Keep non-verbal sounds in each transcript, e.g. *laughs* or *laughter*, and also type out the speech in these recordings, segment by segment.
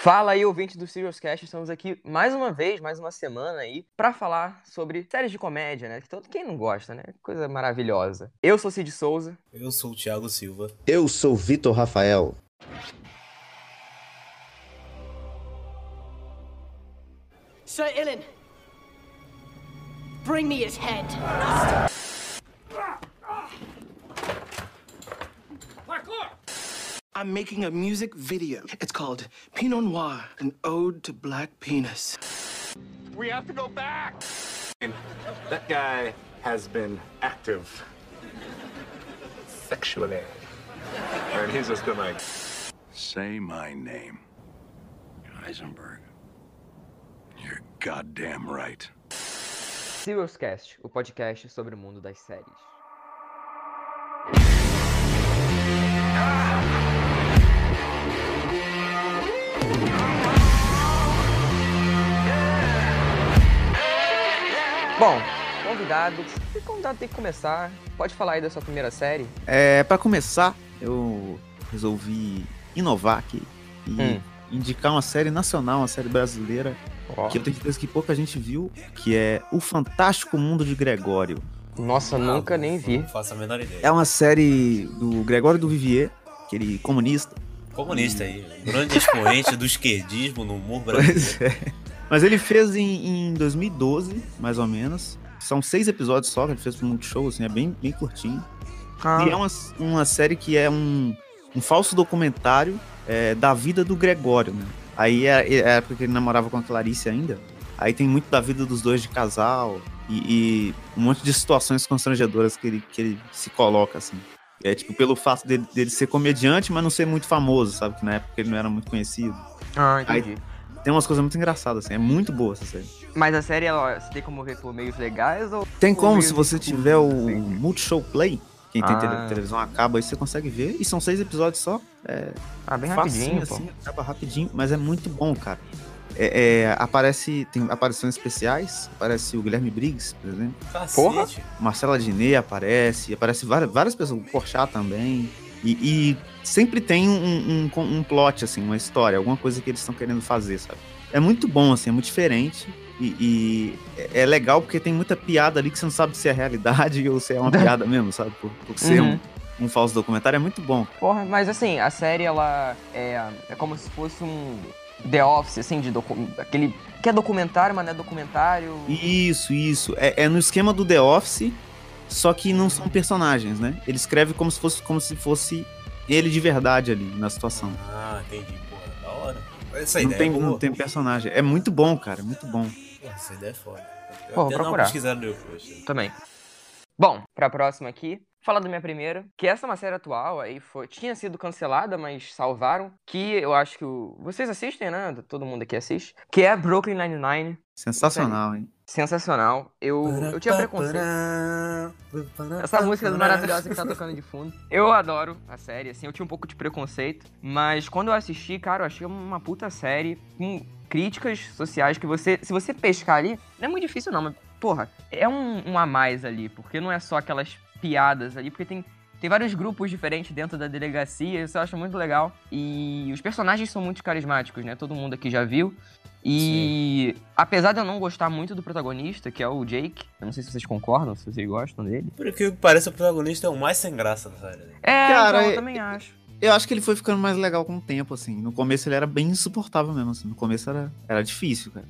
Fala aí, ouvinte do Serious Cast, estamos aqui mais uma vez, mais uma semana aí, para falar sobre séries de comédia, né? Que todo quem não gosta, né? Coisa maravilhosa. Eu sou Cid Souza. Eu sou o Thiago Silva. Eu sou Vitor Rafael. Sir Ilan, bring me his head. I'm making a music video. It's called Pinot Noir, an ode to black penis. We have to go back. That guy has been active sexually. And he's just been like, Say my name. Heisenberg. You're goddamn right. Serious Cast, o podcast sobre o mundo das séries. Bom, convidado, o convidado tem que começar. Pode falar aí da sua primeira série? É, para começar, eu resolvi inovar aqui e Hum. indicar uma série nacional, uma série brasileira, Ó. que eu tenho certeza que pouca gente viu, que é O Fantástico Mundo de Gregório. Nossa, nunca nem vi. Não faço a menor ideia. É uma série do Gregório do Vivier, aquele comunista. Comunista aí. Grande expoente do esquerdismo no humor brasileiro. Pois é. Mas ele fez em, em 2012, mais ou menos. São seis episódios só que ele fez pro Multishow, assim, é bem, bem curtinho. Ah, E é uma, uma série que é um, um falso documentário é, da vida do Gregório, né? Aí é, é a época que ele namorava com a Clarice ainda. Aí tem muito da vida dos dois de casal e, e um monte de situações constrangedoras que ele, que ele se coloca, assim. É tipo, pelo fato dele, dele ser comediante, mas não ser muito famoso, sabe? Que na época ele não era muito conhecido. ah, entendi. Tem umas coisas muito engraçadas, assim. É muito boa essa série. Mas a série, ela, você tem como ver por meios legais ou... Tem como, se você tiver o Multishow Play, quem tem Ah. tele- televisão acaba, aí você consegue ver. E são seis episódios só. É Ah, bem facinho, rapidinho, pô. assim, acaba rapidinho, mas é muito bom, cara. É, é, aparece, tem aparições especiais, aparece o Guilherme Briggs, por exemplo. Porra! Marcela Diné aparece, aparece várias, várias pessoas, o Porchat também. E, e sempre tem um, um, um plot, assim, uma história, alguma coisa que eles estão querendo fazer, sabe? É muito bom, assim, é muito diferente. E, e é- é legal porque tem muita piada ali que você não sabe se é realidade *laughs* ou se é uma piada *laughs* mesmo, sabe? Por, por ser Uhum. um, um falso documentário, é muito bom. Porra, mas assim, a série, ela é, é como se fosse um The Office, assim, de aquele... Que é documentário, mas não é documentário. Isso, isso. É, é no esquema do The Office, só que não são personagens, né? Ele escreve como se fosse, como se fosse ele de verdade ali na situação. Ah, entendi. Porra, da hora. Essa Não ideia tem, é não tem personagem. É muito bom, cara, é muito bom. Porra, essa ideia é foda. Eu Pô, vou procurar. Também. Bom, pra próxima aqui, falar da minha primeira, que essa é uma série atual, aí foi, tinha sido cancelada, mas salvaram, que eu acho que o, vocês assistem, né? Todo mundo aqui assiste, que é Brooklyn Nine-Nine, Sensacional, hein? sensacional. Eu, eu tinha preconceito. Essa música maravilhosa que tá tocando de fundo. Eu adoro a série, assim, eu tinha um pouco de preconceito, mas quando eu assisti, cara, eu achei uma puta série com críticas sociais que você, se você pescar ali, não é muito difícil não, mas, porra, é um, um a mais ali, porque não é só aquelas piadas ali, porque tem, tem vários grupos diferentes dentro da delegacia, isso eu acho muito legal. E os personagens são muito carismáticos, né? Todo mundo aqui já viu. E apesar de eu não gostar muito do protagonista, que é o Jake, eu não sei se vocês concordam, se vocês gostam dele. Por que parece o protagonista é o mais sem graça da série. né? É, Cara, então, eu é- também acho. Eu acho que ele foi ficando mais legal com o tempo, assim. No começo ele era bem insuportável mesmo, assim. No começo era, era difícil, cara.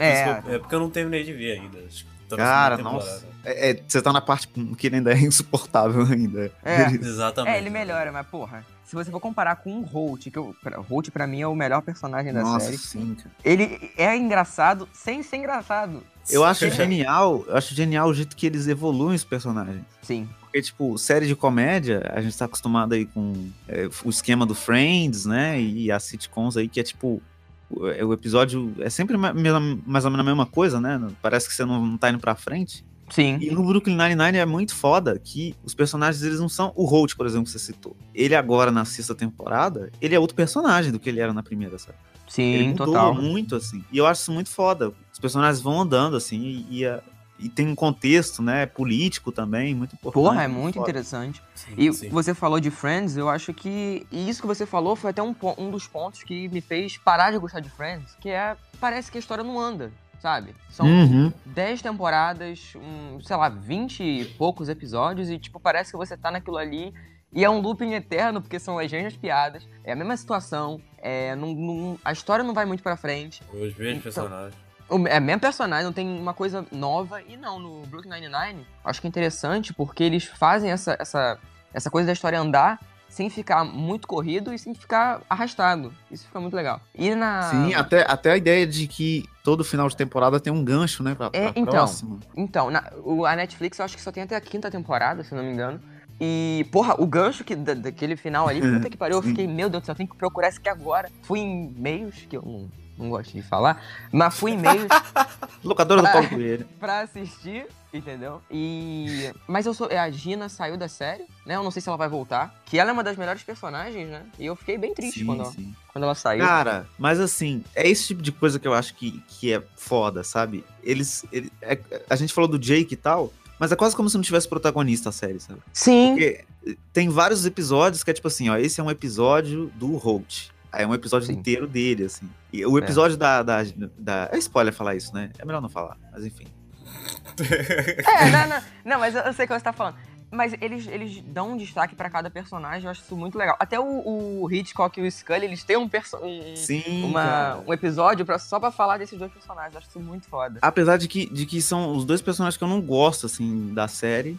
Ah, É. é porque eu não terminei de ver ainda. acho que tô na Cara, nossa. É, é, você tá na parte que ele ainda é insuportável ainda. É. Ele- Exatamente. É, ele melhora, mas porra, se você for comparar com o Holt, que eu, pra- Holt pra mim é o melhor personagem da Nossa, série, sim, cara. ele é engraçado sem ser engraçado. Eu acho genial, eu acho genial o jeito que eles evoluem os personagens. Sim. Porque, tipo, série de comédia, a gente tá acostumado aí com é, o esquema do Friends, né? E as sitcoms aí, que é tipo. O, é, o episódio é sempre mais ou menos a mesma coisa, né? Parece que você não, não tá indo pra frente. Sim. E no Brooklyn Nine-Nine é muito foda que os personagens, eles não são. O Holt, por exemplo, que você citou. Ele agora, na sexta temporada, ele é outro personagem do que ele era na primeira, sabe? Ele Sim, mudou total. muito, assim. E eu acho isso muito foda. Os personagens vão andando, assim, e, e a- e tem um contexto, né, político também, muito importante. Porra, é muito foda. interessante. Sim, E sim. você falou de Friends, eu acho que. E isso que você falou foi até um, um dos pontos que me fez parar de gostar de Friends, que é. Parece que a história não anda, sabe? São Uhum. 10 temporadas, um, sei lá, 20 e poucos episódios, e tipo, parece que você tá naquilo ali. E é um looping eterno, porque são as mesmas piadas, é a mesma situação, é, não- não- a história não vai muito pra frente. Os mesmos Então- personagens. O- É mesmo personagem, não tem uma coisa nova. E não, no Brooklyn Nine-Nine, acho que é interessante porque eles fazem essa, essa, essa coisa da história andar sem ficar muito corrido e sem ficar arrastado. Isso fica muito legal. E na. Sim, até, até a ideia de que todo final de temporada tem um gancho, né, pra, É, pra então. próxima. Então, na- o- a Netflix eu acho que só tem até a quinta temporada, se não me engano. E, porra, o gancho que, da- daquele final ali, *laughs* puta que pariu, eu fiquei, meu Deus do céu, eu tenho que procurar isso aqui agora. Fui em meios, que eu não, não gosto de falar, mas fui em meios *laughs* Locadora do. Paulo Coelho. pra assistir, entendeu? E. Mas eu sou. A Gina saiu da série, né? Eu não sei se ela vai voltar. Que ela é uma das melhores personagens, né? E eu fiquei bem triste Sim, quando, ela- quando ela saiu. Cara, mas assim, é esse tipo de coisa que eu acho que, que é foda, sabe? Eles. ele- é- a gente falou do Jake e tal, mas é quase como se não tivesse protagonista a série, sabe? Sim. Porque tem vários episódios que é tipo assim, ó, esse é um episódio do Holt. É um episódio Sim. inteiro dele, assim. E o episódio da, da, da. É spoiler falar isso, né? É melhor não falar, mas enfim. *laughs* É, não, não. Não, mas eu, eu sei o que você tá falando. Mas eles, eles dão um destaque pra cada personagem, eu acho isso muito legal. Até o, o Hitchcock e o Scully, eles têm um, um, Sim. uma, um episódio pra, só pra falar desses dois personagens. Eu acho isso muito foda. Apesar de que, de que são os dois personagens que eu não gosto, assim, da série.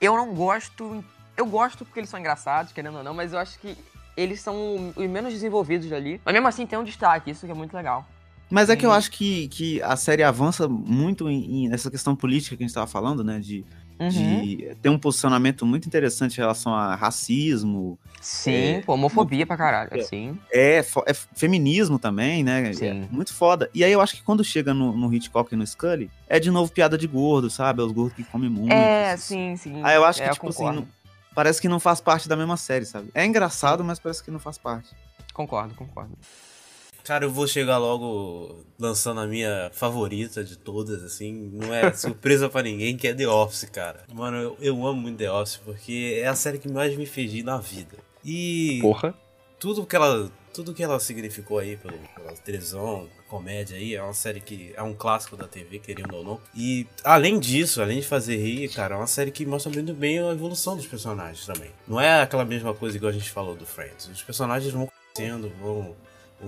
Eu não gosto. Eu gosto porque eles são engraçados, querendo ou não, mas eu acho que eles são os menos desenvolvidos ali. Mas mesmo assim tem um destaque, isso que é muito legal. Mas é que eu Sim. acho que, que a série avança muito em, em- nessa questão política que a gente tava falando, né? De, Uhum. de ter um posicionamento muito interessante em relação a racismo, Sim, É, homofobia pra caralho. É. Sim. é, fo- é feminismo também, né? Sim. É muito foda. E aí eu acho que quando chega no, no Hitchcock e no Scully, é de novo piada de gordo, sabe? É os gordos que comem muito. É, assim. sim, sim. Aí eu acho que, É, tipo assim, não- parece que não faz parte da mesma série, sabe? É engraçado, mas parece que não faz parte. Concordo, concordo. Cara, eu vou chegar logo lançando a minha favorita de todas, assim. Não é *laughs* surpresa pra ninguém, que é The Office, cara. Mano, eu, eu amo muito The Office, porque é a série que mais me fez na vida. E Porra. tudo que ela tudo que ela significou aí pelo, pela televisão, comédia aí, é uma série que é um clássico da TV, querendo ou não. E além disso, além de fazer rir, cara, é uma série que mostra muito bem a evolução dos personagens também. Não é aquela mesma coisa igual a gente falou do Friends. Os personagens vão crescendo, vão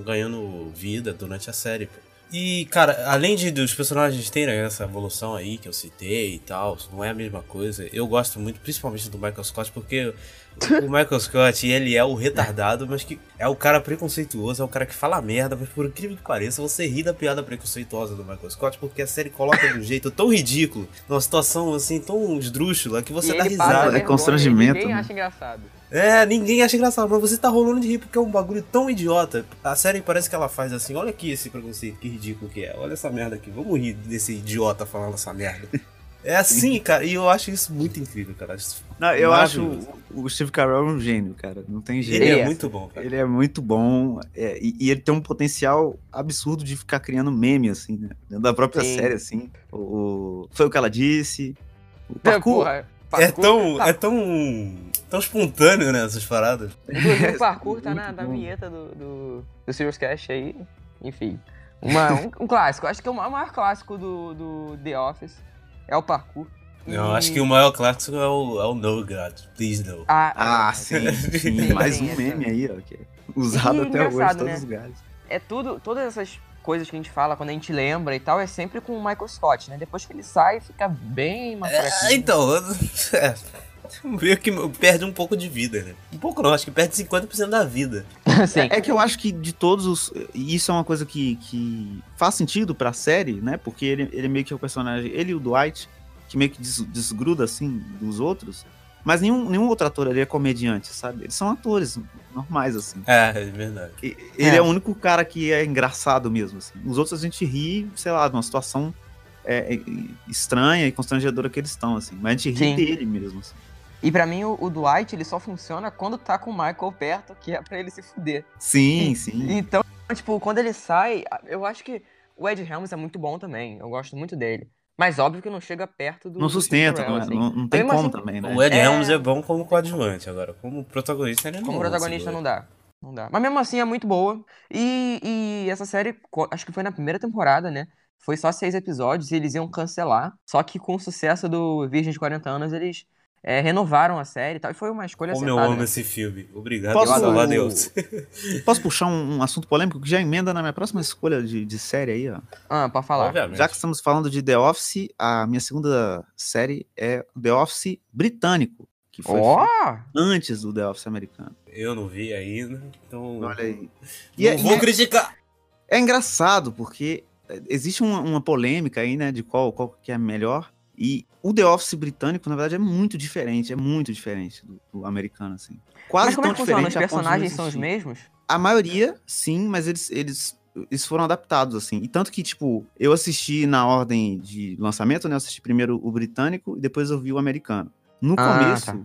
ganhando vida durante a série, pô. E, cara, além de dos personagens terem essa evolução aí que eu citei e tal, não é a mesma coisa. Eu gosto muito, principalmente do Michael Scott, porque o *laughs* Michael Scott, ele é o retardado, mas que é o cara preconceituoso, é o cara que fala merda, mas por incrível que pareça, você ri da piada preconceituosa do Michael Scott, porque a série coloca de um jeito tão ridículo, numa situação assim, tão esdrúxula, que você E dá risada. É constrangimento, Ninguém né? acha engraçado. É, ninguém acha engraçado, mas você tá rolando de rir porque é um bagulho tão idiota. A série parece que ela faz assim, olha aqui esse preconceito, que ridículo que é. Olha essa merda aqui, vamos rir desse idiota falando essa merda. É assim, *laughs* cara, e eu acho isso muito incrível, cara. Não, eu acho o, o Steve Carell um gênio, cara. Não tem jeito. Ele é é. muito bom, cara. Ele é muito bom é, e, e ele tem um potencial absurdo de ficar criando meme, assim, né? Dentro da própria Sim. série, assim. O, o- foi o que ela disse. O É, parkour, porra, É parkour- tão, é tão, tão espontâneo, né, essas paradas. *laughs* Inclusive, o parkour tá na, na vinheta do, do, do Serious Cash aí. Enfim. Uma, um, um clássico. Acho que o ma- o maior clássico do, do The Office é o parkour. Eu E- acho que o maior clássico é o, é o No God, Please No. Ah, Ah, sim, *laughs* sim. Tem Mais um meme aí, ó. Que é usado até hoje, engraçado, todos né? os lugares. é tudo, todas essas coisas que a gente fala, quando a gente lembra e tal, é sempre com o Michael Scott, né? Depois que ele sai, fica bem mais É, então, *laughs* é, *laughs* meio que perde um pouco de vida, né? Um pouco não, acho que perde 50% da vida. *laughs* Sim. É, é que eu acho que de todos os. E isso é uma coisa que, que faz sentido pra série, né? Porque ele, ele meio que é o personagem. Ele e o Dwight, que meio que des- desgruda, assim, dos outros. Mas nenhum, nenhum outro ator ali é comediante, sabe? Eles são atores normais, assim. É, é verdade. E- Ele é. É. o único cara que é engraçado mesmo, assim. Os outros a gente ri, sei lá, de uma situação é, é, estranha e constrangedora que eles estão, assim. Mas a gente ri Sim. dele mesmo, assim. E pra mim, o, o Dwight, ele só funciona quando tá com o Michael perto, que é pra ele se fuder. Sim, sim. Então, tipo, quando ele sai, eu acho que o Ed Helms é muito bom também. Eu gosto muito dele. Mas óbvio que não chega perto do. Não do sustenta, não, é- assim. não, não tem como assim, também, né? O Ed É. Helms é bom como coadjuvante, agora como protagonista ele não Como protagonista não dá. Não dá. Mas mesmo assim é muito boa. E, e essa série, acho que foi na primeira temporada, né? Foi só seis episódios e eles iam cancelar. Só que com o sucesso do Virgem de 40 anos, eles é, renovaram a série e tal. E foi uma escolha Como eu acertada, amo né? esse filme. Obrigado Posso- por salvar Deus. Posso puxar um, um assunto polêmico que já emenda na minha próxima escolha de, de série aí, ó? Ah, pode falar. Obviamente. Já que estamos falando de The Office, a minha segunda série é The Office britânico, que foi feito antes do The Office americano. Eu não vi ainda, então. Olha aí. Não E é, vou e é- criticar. é engraçado, porque existe uma, uma polêmica aí, né, de qual, qual que é melhor. E o The Office britânico, na verdade, é muito diferente, é muito diferente do, do americano, assim. Quase Mas como é tão que funciona? Os diferente não personagens são os mesmos? A maioria, sim, mas eles, eles, eles foram adaptados, assim. E tanto que, tipo, eu assisti na ordem de lançamento, né? Eu assisti primeiro o britânico e depois eu vi o americano. No Ah, começo, tá.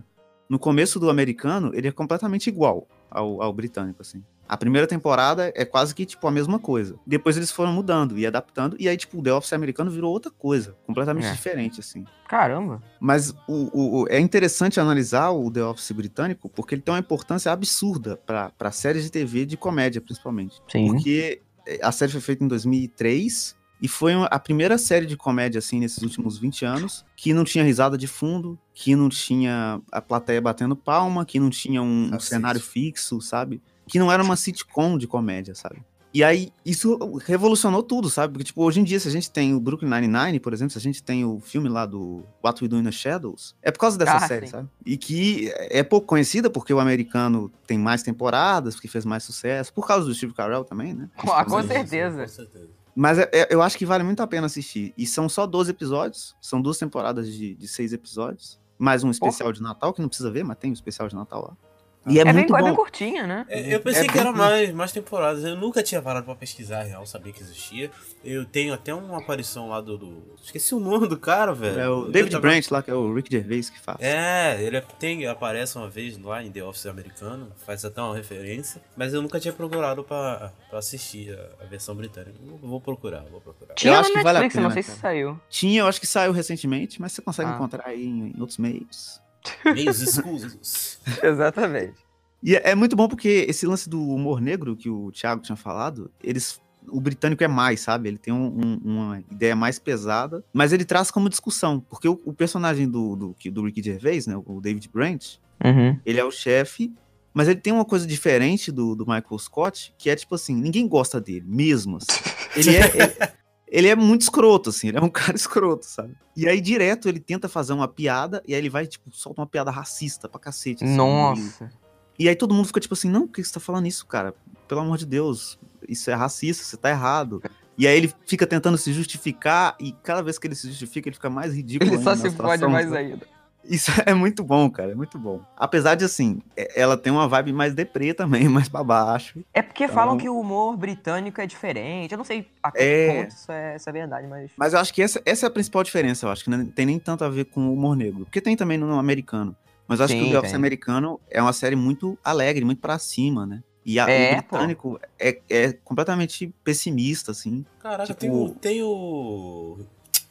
no começo do americano, ele é completamente igual ao, ao britânico, assim. A primeira temporada é quase que, tipo, a mesma coisa. Depois eles foram mudando e adaptando. E aí, tipo, o The Office americano virou outra coisa. Completamente É. diferente, assim. Caramba. Mas o, o- o- é interessante analisar o The Office britânico porque ele tem uma importância absurda para séries de TV de comédia, principalmente. Sim. Porque eh, a série foi feita em 2003 e foi a primeira série de comédia, assim, nesses últimos 20 anos, que não tinha risada de fundo, que não tinha a plateia batendo palma, que não tinha um, um cenário fixo, sabe? Que não era uma sitcom de comédia, sabe? E aí, isso revolucionou tudo, sabe? Porque, tipo, hoje em dia, se a gente tem o Brooklyn Nine-Nine, por exemplo, se a gente tem o filme lá do What We Do in the Shadows, é por causa dessa Ah, série, sim. sabe? E que é pouco conhecida porque o americano tem mais temporadas, porque fez mais sucesso, por causa do Steve Carell também, né? Ah, com certeza. Com certeza. Mas é- é- eu acho que vale muito a pena assistir. E são só 12 episódios, são duas temporadas de, de seis episódios, mais um especial de Natal, que não precisa ver, mas tem um especial de Natal lá. E é, É, bem, muito é bem bom. curtinha, né? É, eu pensei É que era curto. mais, mais temporadas. Eu nunca tinha parado pra pesquisar, real, sabia que existia. Eu tenho até uma aparição lá do. do- Esqueci o nome do cara, velho. É o Eu David tava- Branch lá, que é o Rick Gervais que faz. É, ele tem, aparece uma vez lá em The Office americano, faz até uma referência, mas eu nunca tinha procurado pra, pra assistir a, a versão britânica. Eu Vou procurar, vou procurar. Tinha acho no que vale a Netflix, eu não pena, sei se cara. saiu. Tinha, eu acho que saiu recentemente, mas você consegue Ah. encontrar aí em, em outros meios. Meios escusos. *laughs* Exatamente. E é, é muito bom porque esse lance do humor negro que o Thiago tinha falado, eles. O britânico é mais, sabe? Ele tem um- um- uma ideia mais pesada, mas ele traz como discussão. Porque o, o personagem do, do, do Ricky Gervais, né? O David Branch, Uhum. ele é o chefe, mas ele tem uma coisa diferente do, do Michael Scott, que é tipo assim, ninguém gosta dele, mesmo. assim. *laughs* Ele é. ele- Ele é muito escroto, assim, ele é um *laughs* cara escroto, sabe? E aí, direto, ele tenta fazer uma piada, e aí ele vai, tipo, solta uma piada racista pra cacete. assim, e- Nossa. e aí todo mundo fica tipo assim, não, por que você tá falando isso, cara? Pelo amor de Deus, isso é racista, você tá errado. E aí ele fica tentando se justificar, e cada vez que ele se justifica, ele fica mais ridículo. Ele só se fode mais ainda. Isso *laughs* é muito bom, cara, é muito bom. Apesar de, assim, é- ela tem uma vibe mais deprê também, *laughs* mais pra baixo. É porque Então- falam que o humor britânico é diferente. Eu não sei até que É. ponto isso é, isso é verdade, mas. Mas eu acho que essa, essa é a principal diferença, eu acho, que não tem nem tanto a ver com o humor negro. Porque tem também no americano. Mas eu acho que Sim, o The Office americano é uma série muito alegre, muito pra cima, né? E a- É, o britânico é, é completamente pessimista, assim. Caraca, Tipo- tem, o, tem o.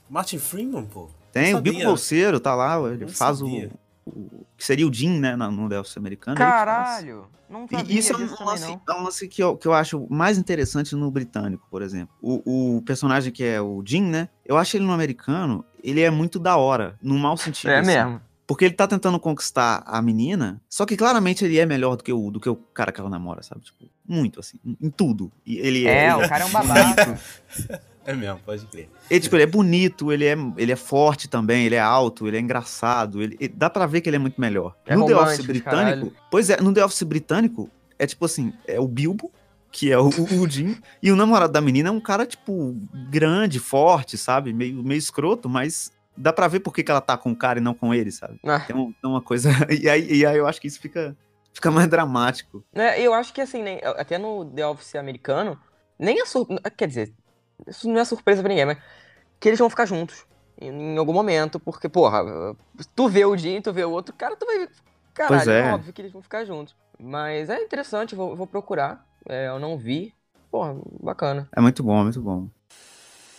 Martin Freeman, pô. Tem o Bico. Bolseiro, tá lá, ele Não faz o, o- que seria o Jim, né, no Office americano. faz. Caralho! Não E isso é um lance, não. é um lance que, eu, que eu acho mais interessante no britânico, por exemplo. O, o personagem que é o Jim, né? Eu acho ele no americano, ele é muito da hora, no mau sentido. É assim. mesmo. Porque ele tá tentando conquistar a menina, só que claramente ele é melhor do que o, do que o cara que ela namora, sabe? Tipo, muito, assim, em, em tudo. E ele é, É, ele o cara é um babaca. *laughs* É mesmo, pode crer. Ele, tipo, ele é bonito, ele é, ele é forte também, ele é alto, ele é engraçado. Ele, ele- dá pra ver que ele é muito melhor. É no The Office britânico. caralho. Pois é, no The Office britânico, é tipo assim: é o Bilbo, que é o, o Jim, e o namorado da menina é um cara, tipo, grande, forte, sabe? Meio, meio escroto, mas dá pra ver por que, que ela tá com o cara e não com ele, sabe? Ah. Tem, um- tem uma coisa. *laughs* E aí, e aí eu acho que isso fica, fica mais dramático. É, eu acho que assim, nem- até no The Office americano, nem a sur... Quer dizer, isso não é surpresa pra ninguém, mas que eles vão ficar juntos em, algum momento, porque, porra, tu vê o Jim, tu vê o outro, cara, tu vai. Caralho, Pois é. óbvio que eles vão ficar juntos. Mas é interessante, vou, vou procurar. É, eu não vi. Porra, bacana. É muito bom, é muito bom.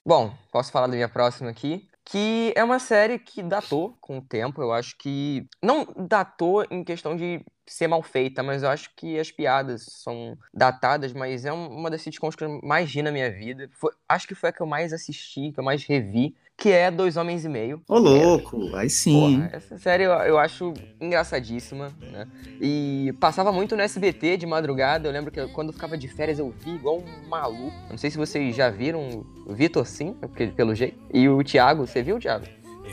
Bom, posso falar da minha próxima aqui. Que é uma série que datou com o tempo. Eu acho que. Não datou em questão de ser mal feita, mas eu acho que as piadas são datadas, mas é uma das sitcoms que eu mais ri na minha vida. Foi, acho que foi a que eu mais assisti, que eu mais revi, que é Dois Homens e Meio. Ô, louco, aí sim. Porra, essa série eu, eu acho engraçadíssima, né? E passava muito no SBT de madrugada. Eu lembro que quando eu ficava de férias eu vi igual um maluco. Não sei se vocês já viram o Vitor sim, porque, pelo jeito. E o Thiago, você viu, Thiago?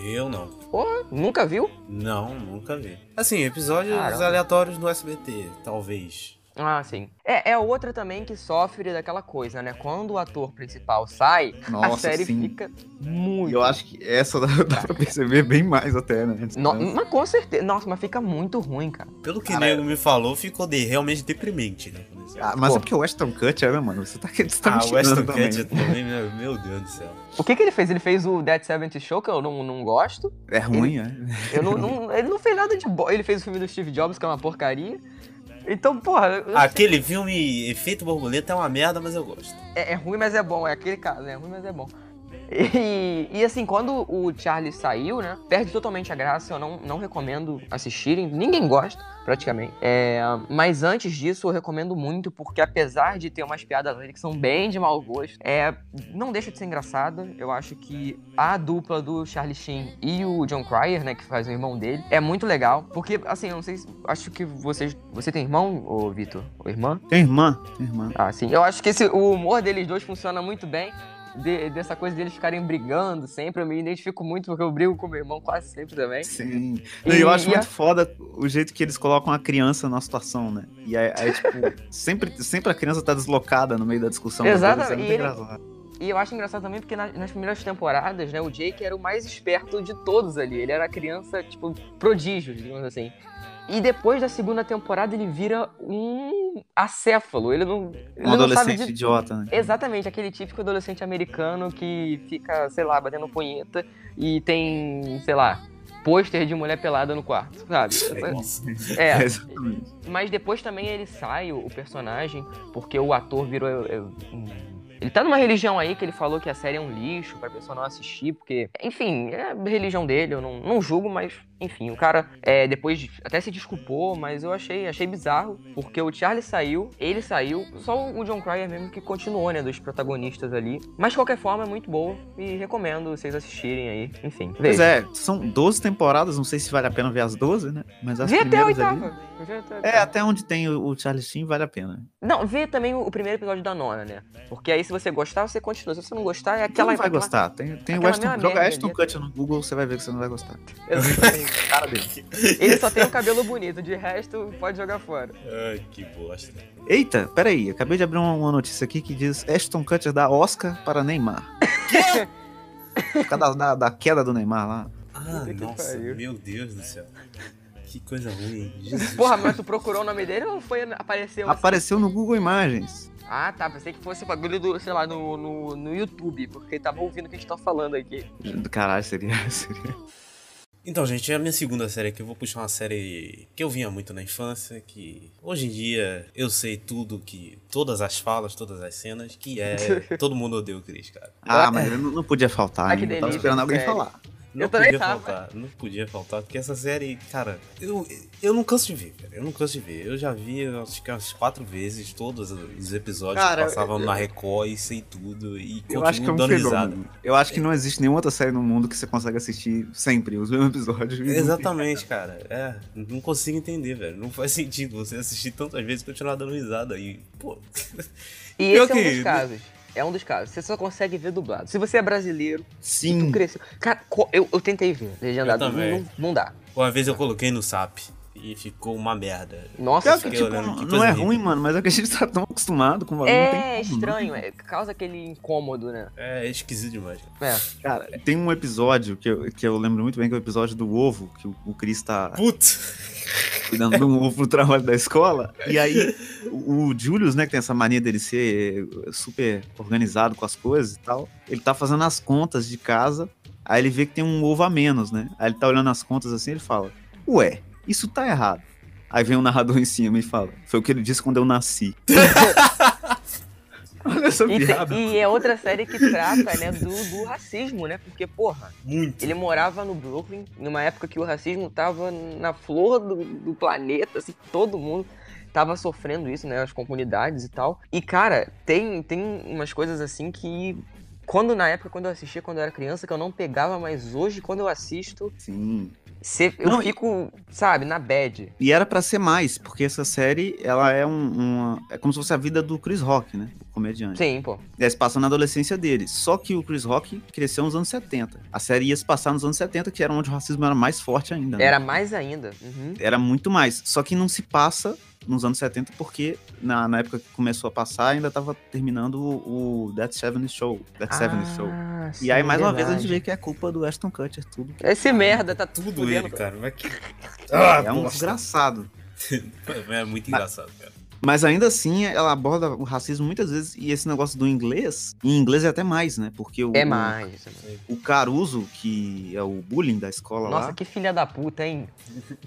Eu não. Porra, nunca viu? Não, nunca vi. Assim, episódios Caramba. aleatórios no SBT, talvez. Ah, sim. É, é outra também que sofre daquela coisa, né? Quando o ator principal sai, a Nossa, série sim. fica muito. Eu acho que essa dá, *laughs* dá pra perceber bem mais até, né? No- mas com certeza. Nossa, mas fica muito ruim, cara. Pelo que o nego me falou, ficou de, realmente deprimente, né? Ah, mas Pô. é porque o Ashton Kutcher, né, mano? Você tá, você tá ah, o Weston também. Kutcher também, meu, meu Deus do céu. O que, que ele fez? Ele fez o Dead 70 Show, que eu não, não gosto. É ruim, é? Eu não, não- ele não fez nada de bom. Ele fez o filme do Steve Jobs, que é uma porcaria. Então, porra, Aquele filme Efeito Borboleta é uma merda, mas eu gosto. é, é ruim, mas é bom. É aquele caso, né? É ruim, mas é bom. E, e assim, quando o Charlie saiu, né? Perde totalmente a graça. Eu não, não recomendo assistirem. Ninguém gosta, praticamente. É, mas antes disso, eu recomendo muito, porque apesar de ter umas piadas ali que são bem de mau gosto, é, não deixa de ser engraçada. Eu acho que a dupla do Charlie Sheen e o John Cryer, né? Que faz o irmão dele, é muito legal. Porque, assim, eu não sei se. Acho que vocês. Você tem irmão, ô Vitor? Ou irmã? Tem irmã, tem irmã. Ah, sim. Eu acho que esse, o humor deles dois funciona muito bem. De- dessa coisa deles ficarem brigando sempre. Eu me identifico muito porque eu brigo com meu irmão quase sempre também. Sim. E- eu acho e a- muito foda o jeito que eles colocam a criança na situação, né? E aí, aí, tipo, *laughs* sempre, sempre a criança tá deslocada no meio da discussão. Exatamente, Isso é muito e ele- engraçado. E eu acho engraçado também porque na- nas primeiras temporadas, né, o Jake era o mais esperto de todos ali. Ele era a criança, tipo, prodígio, digamos assim. E depois da segunda temporada ele vira um acéfalo. Ele não, ele Um não sabe adolescente de idiota, né? Exatamente, aquele típico adolescente americano que fica, sei lá, batendo punheta e tem, sei lá, pôster de mulher pelada no quarto, sabe? É, *laughs* exatamente. mas depois também ele sai, o, personagem, porque o ator virou. é, é, Ele tá numa religião aí que ele falou que a série é um lixo pra pessoa não assistir, porque, enfim, é a religião dele, eu não, não julgo, mas, enfim, o cara é, depois até se desculpou, mas eu achei, achei bizarro, porque o Charlie saiu, ele saiu, só o John Cryer mesmo que continuou, né, dos protagonistas ali. Mas de qualquer forma é muito boa e recomendo vocês assistirem aí, enfim. Pois veja. é, são 12 temporadas, não sei se vale a pena ver as 12, né? Mas as Vê até a ali... oitava. Vê até a É, até onde tem o Charlie Sheen vale a pena. Não, vê também o primeiro episódio da nona, né? Porque aí se você gostar, você continua. Se você não gostar, é Quem aquela. não vai aquela- gostar? Tem, tem joga ali. Kutcher no Google, você vai ver que você não vai gostar. Exatamente, cara dele. Ele só tem o cabelo bonito, de resto pode jogar fora. Ai, que bosta. Eita, peraí, acabei de abrir uma, uma notícia aqui que diz Ashton Kutcher dá Oscar para Neymar. Por causa da, da- da queda do Neymar lá. Ah, que nossa, meu Deus do céu. Que coisa ruim. Jesus. Porra, mas tu procurou o nome dele ou foi apareceu assim? Apareceu no Google Imagens. Ah, tá. Pensei que fosse bagulho do, sei lá, no, no, no YouTube, porque tava ouvindo o que a gente tá falando aqui. Caralho, seria. *laughs* seria. Então, gente, é a minha segunda série aqui. Eu vou puxar uma série que eu vinha muito na infância, que hoje em dia eu sei tudo, que todas as falas, todas as cenas, que é *laughs* Todo Mundo Odeia o Chris, cara. Ah, mas não, não podia faltar, Ah, que hein? Eu tava esperando alguém série. falar. Não Eu podia tava. faltar, não podia faltar, porque essa série, cara, eu, eu não canso de ver, cara. Eu não canso de ver. Eu já vi, acho que umas quatro vezes todos os episódios Cara, que passavam na Record e sei tudo. E Eu acho que é um dando risada. Eu acho que não existe nenhuma outra série no mundo que você consegue assistir sempre os mesmos episódios. *laughs* Exatamente, cara. É, não consigo entender, velho. Não faz sentido você assistir tantas vezes e continuar dando risada. E, pô. E esse é um dos casos. É um dos casos. Você só consegue ver dublado. Se você é brasileiro, Sim. tu cresceu. Cara, eu, eu tentei ver legendado. Eu. Não, não dá. Uma vez eu coloquei no SAP e ficou uma merda. Nossa, que, tipo, olhando, não, que não é ruim, mano, mas é que a gente tá tão acostumado com o bagulho. não tem é como, estranho. É, causa aquele incômodo, né? É esquisito demais. cara. É. Cara, tem um episódio que eu, que eu lembro muito bem, que é o episódio do ovo, que o, o Chris tá Putz! Cuidando um ovo pro trabalho da escola. E aí, *laughs* o, o Julius, né, que tem essa mania dele ser super organizado com as coisas e tal, ele tá fazendo as contas de casa, aí ele vê que tem um ovo a menos, né? Aí ele tá olhando as contas assim, ele fala, ué, isso tá errado. Aí vem um narrador em cima e fala, foi o que ele disse quando eu nasci. *laughs* Olha essa E, piada. e é outra série que trata, né, do, do racismo, né? Porque, porra, Muito. ele morava no Brooklyn, numa época que o racismo tava na flor do, do planeta, assim, todo mundo tava sofrendo isso, né? As comunidades e tal. E, cara, tem, tem umas coisas assim que. Quando na época, quando eu assistia, quando eu era criança, que eu não pegava, mas hoje, quando eu assisto, Sim. cê- eu Não, e- fico, sabe, na bad. E era pra ser mais, porque essa série, ela é um, uma. É como se fosse a vida do Chris Rock, né? O comediante. Sim, pô. E aí se passa na adolescência dele. Só que o Chris Rock cresceu nos anos 70. A série ia se passar nos anos 70, que era onde o racismo era mais forte ainda. né? Era mais ainda. Uhum. Era muito mais. Só que não se passa nos anos 70 porque na, na época que começou a passar ainda tava terminando o, o That 70 Show. That 70 Show. Ah, E aí, sim, mais uma vez, a gente vê que é culpa do Ashton Kutcher, tudo. que- Esse merda tá Tudo fudendo. ele, cara. Mas que... Ah, é um bosta. desgraçado. *laughs* É muito engraçado, cara. Mas ainda assim, ela aborda o racismo muitas vezes, e esse negócio do inglês, em inglês é até mais, né? Porque o, É mais. é mais. o Caruso, que é o bullying da escola Nossa, lá, que filha da puta, hein?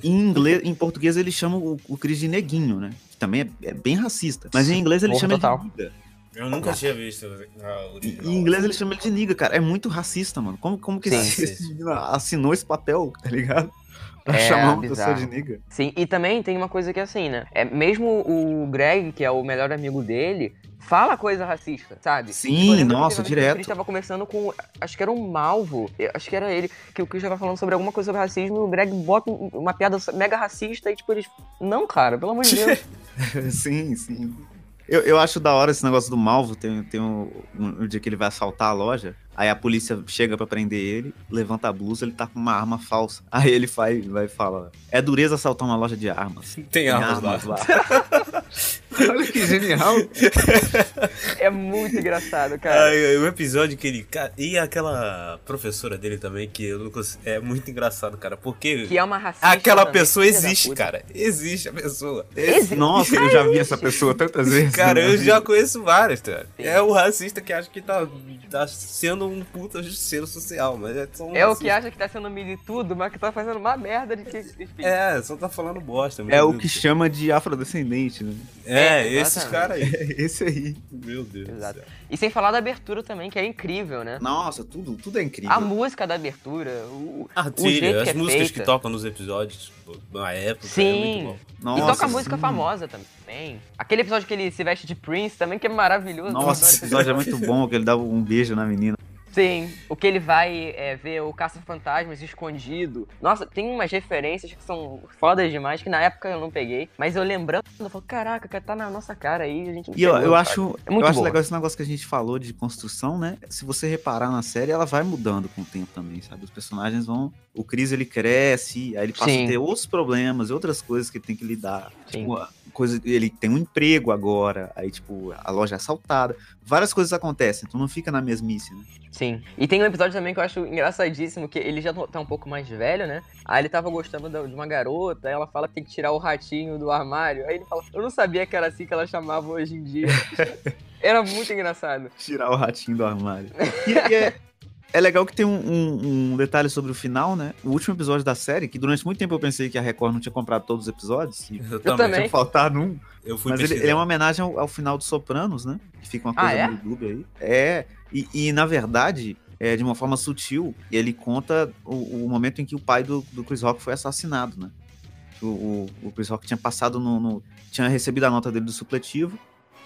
em inglês, em português ele chama o, o Chris de neguinho, né? Que também é, é bem racista. Mas em inglês ele Porra, chama total. ele de niga. Eu nunca tinha visto original. em inglês ele chama ele de niga, cara. É muito racista, mano. Como, como que Sim. esse, esse menino assinou esse papel, tá ligado? *laughs* É, chamar uma pessoa bizarro. de niga. Sim, e também tem uma coisa que é assim, né? É, mesmo o Greg, que é o melhor amigo dele, fala coisa racista, sabe? Sim, lembro que nossa, direto. O Chris tava conversando com. Acho que era um Malvo. Acho que era ele. Que o Chris tava falando sobre alguma coisa sobre racismo e o Greg bota um- uma piada mega racista e, tipo, eles. Não, cara, pelo amor de *laughs* Deus. sim, sim. Eu, eu acho da hora esse negócio do Malvo. Tem, tem um, um, um dia que ele vai assaltar a loja. Aí a polícia chega pra prender ele, levanta a blusa, ele tá com uma arma falsa. *laughs* Aí ele faz, vai e fala: É dureza assaltar uma loja de armas. Tem armas lá. *laughs* *laughs* Olha que genial. é muito engraçado, cara. Ai, o episódio que ele. E aquela professora dele também, que eu não consigo. É muito engraçado, cara. Porque. Que é uma racista. Aquela também, pessoa existe, cara. Existe a pessoa. Existe. Nossa, eu já vi essa pessoa tantas vezes. Cara, eu já conheço várias, cara. Sim. É o racista que acha que tá, tá sendo um puta justiceiro social, mas é só um É o racista. que acha que tá sendo militudo, mas que tá fazendo uma merda de que. enfim. É, só tá falando bosta. meu É o que chama de afrodescendente, né? É, É, esses exatamente. caras aí. É *laughs* esse aí. Meu Deus Exato. do céu. E sem falar da abertura também, que é incrível, né? Nossa, tudo, tudo é incrível. A música da abertura, o, A trilha, as é músicas feita. que tocam nos episódios na época, é Sim. muito bom. Nossa, e toca música sim. famosa também. Aquele episódio que ele se veste de Prince também, que é maravilhoso. Nossa, esse episódio é muito bom, que ele dá um beijo na menina. Sim, o que ele vai é, ver o Caça-Fantasmas escondido. Nossa, tem umas referências que são fodas demais, que na época eu não peguei. Mas eu lembrando, eu falo, caraca, cara, tá na nossa cara aí, a gente não E eu, pegou, eu cara." acho, É eu acho boa. legal esse negócio que a gente falou de construção, né? Se você reparar na série, ela vai mudando com o tempo também, sabe? Os personagens vão. O Chris ele cresce, aí ele passa Sim. a ter outros problemas, outras coisas que ele tem que lidar. Sim. Tipo, coisa, ele tem um emprego agora, aí, tipo, a loja é assaltada. Várias coisas acontecem, tu não fica na mesmice, né? Sim. E tem um episódio também que eu acho engraçadíssimo, que ele já tá um pouco mais velho, né? Aí ele tava gostando de uma garota, ela fala que tem que tirar o ratinho do armário. Aí ele fala, eu não sabia que era assim que ela chamava hoje em dia. *laughs* Era muito engraçado. Tirar o ratinho do armário. *laughs* E, e é, é legal que tem um, um- um detalhe sobre o final, né? O último episódio da série, que durante muito tempo eu pensei que a Record não tinha comprado todos os episódios. E Eu, também. tinha faltado um. Eu fui Mas ele, ele é uma homenagem ao, ao final do Sopranos, né? Que fica uma Ah, coisa é? no YouTube aí. É. E, e, na verdade, é, de uma forma sutil, ele conta o, o momento em que o pai do, do Chris Rock foi assassinado, né? O, o, o Chris Rock tinha passado no, no- tinha recebido a nota dele do supletivo.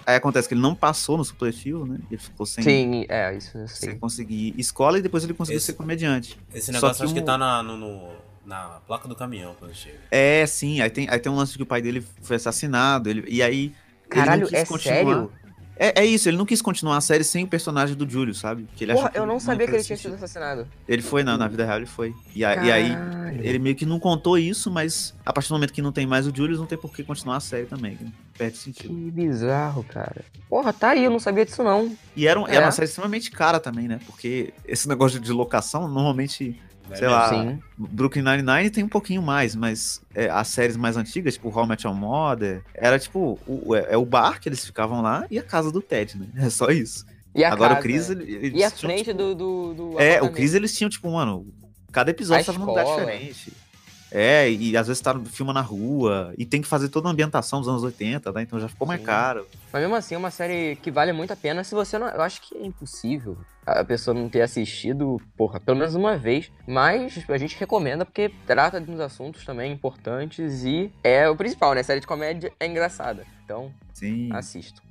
Aí acontece que ele não passou no supletivo, né? Ele ficou sem, Sim, é, isso eu sei. sem conseguir escola e depois ele conseguiu Esse- ser comediante. Esse negócio que acho que um- tá na, no, no- na placa do caminhão quando chega. É, sim. Aí tem, aí tem um lance que o pai dele foi assassinado. Ele, e aí. ele não Caralho, quis é continuar. sério? É, é isso, ele não quis continuar a série sem o personagem do Júlio, sabe? Que ele Porra, eu não sabia que ele tinha sido assassinado. Ele foi, na, na vida real ele foi. E, a- e aí, ele meio que não contou isso, mas a partir do momento que não tem mais o Julius, não tem por que continuar a série também. Perde sentido. Que bizarro, cara. Porra, tá aí, eu não sabia disso não. E era, um- É. era uma série extremamente cara também, né? Porque esse negócio de locação, normalmente, Não é sei lá, Sim. Brooklyn Nine-Nine tem um pouquinho mais, mas é, as séries mais antigas, tipo How I Met Your Mother, era tipo, o, é, é o bar que eles ficavam lá e a casa do Ted, né? *laughs* É só isso. E a Agora casa, o Chris, né? ele- eles E a tinham, frente tipo, do, do, do É, o. Chris eles tinham, tipo, mano, cada episódio A tava num lugar diferente. É, e às vezes tá filma na rua, e tem que fazer toda a ambientação dos anos 80, né? Então já ficou mais Sim. caro. Mas mesmo assim, é uma série que vale muito a pena se você não. Eu acho que é impossível a pessoa não ter assistido, porra, pelo menos uma vez. Mas a gente recomenda porque trata de uns assuntos também importantes e é o principal, né? Série de comédia é engraçada. Então, Sim. assisto.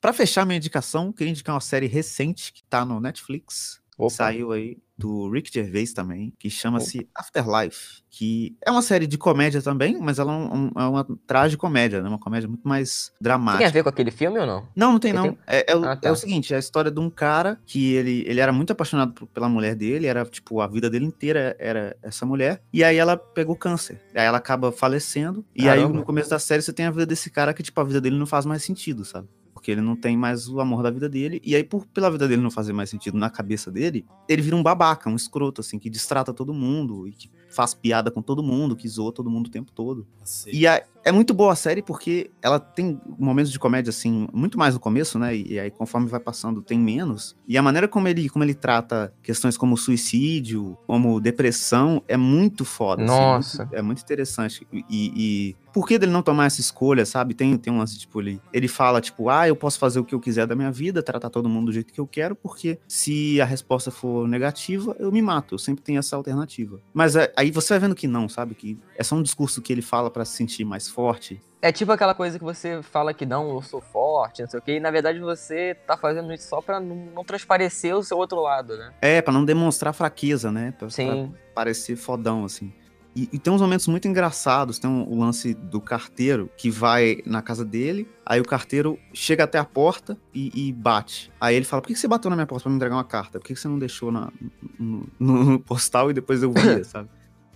Pra fechar minha indicação, queria indicar uma série recente que tá no Netflix. Opa. Saiu aí do Rick Gervais também, que chama-se Afterlife, que é uma série de comédia também, mas ela é, um- é uma tragicomédia, né? Uma comédia muito mais Tem a dramática. ver com aquele filme ou não? Não, não tem Porque não. É, é o, Ah, tá. é o seguinte, é a história de um cara que ele, ele era muito apaixonado por- pela mulher dele, era tipo, a vida dele inteira era essa mulher, e aí ela pegou câncer. Aí ela acaba falecendo, e aí Caramba. no começo da série você tem a vida desse cara que tipo, a vida dele não faz mais sentido, sabe? Porque ele não tem mais o amor da vida dele, e aí por pela vida dele não fazer mais sentido na cabeça dele, ele vira um babaca, um escroto assim, que distrata todo mundo, e que faz piada com todo mundo, que zoa todo mundo o tempo todo. Cacete. E a- é muito boa a série porque ela tem momentos de comédia, assim, muito mais no começo, né? E, e aí, conforme vai passando, tem menos. E a maneira como ele, como ele trata questões como suicídio, como depressão, é muito foda. assim, Nossa. muito- é muito interessante. E, e por que dele não tomar essa escolha, sabe? Tem, tem um lance, tipo, ele, ele fala, tipo, ah, eu posso fazer o que eu quiser da minha vida, tratar todo mundo do jeito que eu quero, porque se a resposta for negativa, eu me mato. Eu sempre tenho essa alternativa. Mas é- aí você vai vendo que não, sabe? Que é só um discurso que ele fala pra se sentir mais forte. É tipo aquela coisa que você fala que não, eu sou forte, não sei o quê, e na verdade você tá fazendo isso só pra não, não transparecer o seu outro lado, né? É, pra não demonstrar fraqueza, né? Pra, pra Sim. parecer fodão, assim. E, e tem uns momentos muito engraçados. Tem um- o lance do carteiro que vai na casa dele. Aí o carteiro chega até a porta e, e bate. Aí ele fala: Por que que você bateu na minha porta pra me entregar uma carta? Por que que você não deixou na, no, no- no postal e depois eu via, *laughs* sabe?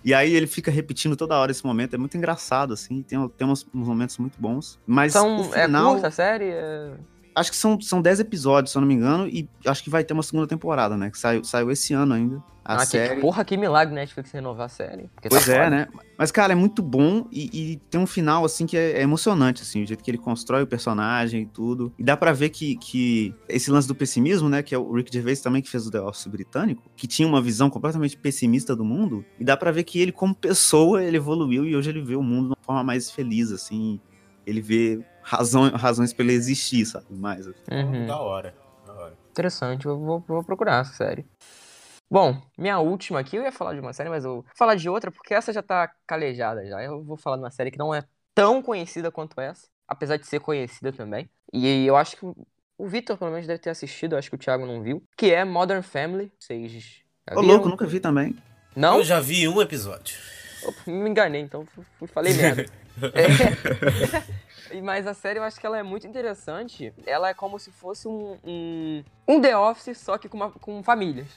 E aí ele fica repetindo toda hora esse momento. É muito engraçado, assim. Tem, tem uns, uns momentos muito bons. Mas São, o final, é curta a série? É... acho que são, são 10 episódios, se eu não me engano. E acho que vai ter uma segunda temporada, né? Que saiu, saiu esse ano ainda. A Ah, que- série. porra, que milagre Netflix renovar a série. tá Pois é, foda. né? Mas, cara, é muito bom e, e tem um final, assim, que é, é emocionante, assim, o jeito que ele constrói o personagem e tudo. E dá pra ver que, que esse lance do pessimismo, né, que é o Rick Gervais também que fez o The Office britânico, que tinha uma visão completamente pessimista do mundo, e dá pra ver que ele, como pessoa, ele evoluiu e hoje ele vê o mundo de uma forma mais feliz, assim. Ele vê razão, razões pra ele existir, sabe? Mais. assim. Uhum. Da hora. Da hora. Interessante, eu vou, vou procurar essa série. Bom, minha última aqui, eu ia falar de uma série, mas eu vou falar de outra, porque essa já tá calejada já. Eu vou falar de uma série que não é tão conhecida quanto essa, apesar de ser conhecida também. E eu acho que o- Victor, pelo menos, deve ter assistido, eu acho que o Thiago não viu, que é Modern Family. Vocês Ô, viram? louco, nunca vi também. Não? Eu já vi um episódio. Opa, me enganei, então falei merda. *laughs* É. *laughs* Mas a série eu acho que ela é muito interessante. Ela é como se fosse um, um, um The Office, só que com, uma- com famílias.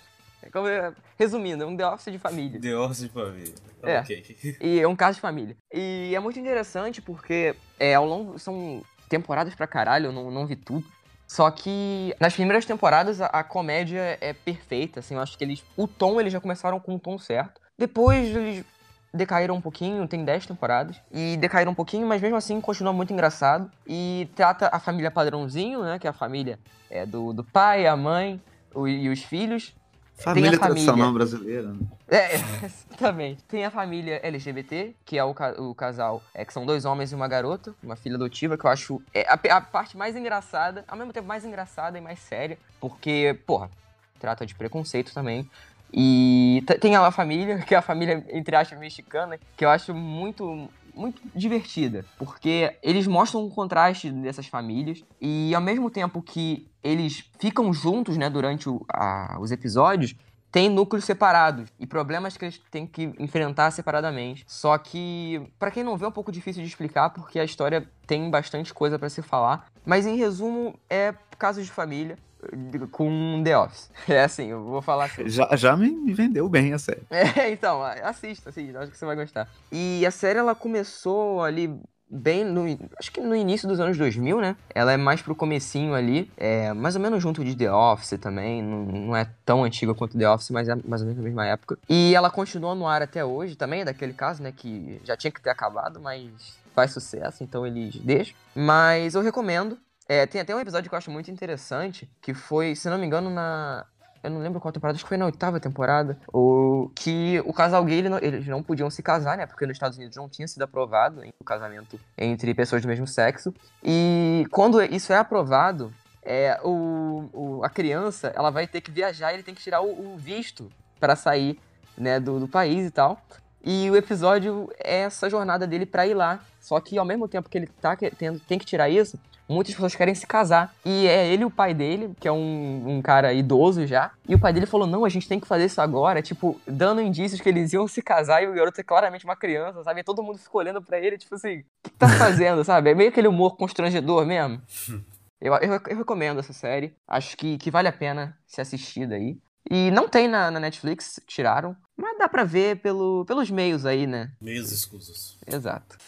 É como, é, resumindo, é um The Office de família. The Office de família. É. Ok. *laughs* E é um caso de família. E é muito interessante porque é, ao longo. São temporadas pra caralho, eu não, não vi tudo. Só que nas primeiras temporadas a, a comédia é perfeita, assim, eu acho que eles. O tom eles já começaram com o tom certo. Depois eles decaíram um pouquinho, tem 10 temporadas. E decaíram um pouquinho, mas mesmo assim continua muito engraçado. E trata a família padrãozinho, né? Que é a família é, do, do pai, a mãe o- e os filhos. Família, família. tradicional brasileira. né? É, *laughs* exatamente. Tem a família LGBT, que é o, ca- o casal, é, que são dois homens e uma garota, uma filha adotiva, que eu acho é, a, a parte mais engraçada, ao mesmo tempo mais engraçada e mais séria, porque, porra, trata de preconceito também. E tem a família, *laughs* que é a família, entre aspas, mexicana, que eu acho muito, muito divertida, porque eles mostram um contraste dessas famílias e ao mesmo tempo que eles ficam juntos, né, durante o- a- os episódios, tem núcleos separados e problemas que eles têm que enfrentar separadamente. Só que, pra quem não vê, é um pouco difícil de explicar porque a história tem bastante coisa pra se falar. Mas em resumo, é casos de família com The Office. *laughs* É assim, eu vou falar assim. Já, já me, vendeu bem a série. *laughs* É, então, assista, assista, acho que você vai gostar. E a série ela começou ali bem no, acho que no início dos anos 2000, né? Ela é mais pro comecinho ali, é mais ou menos junto de The Office também, não, não é tão antiga quanto The Office, mas é mais ou menos na mesma época. E ela continua no ar até hoje, também é daquele caso, né, que já tinha que ter acabado, mas faz sucesso, então eles deixam. Mas eu recomendo. É, tem até um episódio que eu acho muito interessante, que foi, se não me engano, na eu não lembro qual temporada, acho que foi na oitava temporada, o, que o casal gay, ele não- eles não podiam se casar, né? Porque nos Estados Unidos não tinha sido aprovado o casamento entre pessoas do mesmo sexo. E quando isso é aprovado, é, o, o- a criança, ela vai ter que viajar e ele tem que tirar o, o visto para sair, né, do, do país e tal. E o episódio é essa jornada dele pra ir lá. Só que ao mesmo tempo que ele tá tendo, tem que tirar isso, muitas pessoas querem se casar. E é ele e o pai dele, que é um, um cara idoso já. E o pai dele falou: não, a gente tem que fazer isso agora. Tipo, dando indícios que eles iam se casar e o garoto é claramente uma criança, sabe? E todo mundo ficou olhando pra ele, tipo assim, o que tá fazendo, *laughs* sabe? É meio aquele humor constrangedor mesmo. *laughs* Eu, eu, eu recomendo essa série. Acho que, que vale a pena ser assistida aí. E não tem na, na Netflix, tiraram. Mas dá pra ver pelo, pelos meios aí, né? Meios escusos. Exato.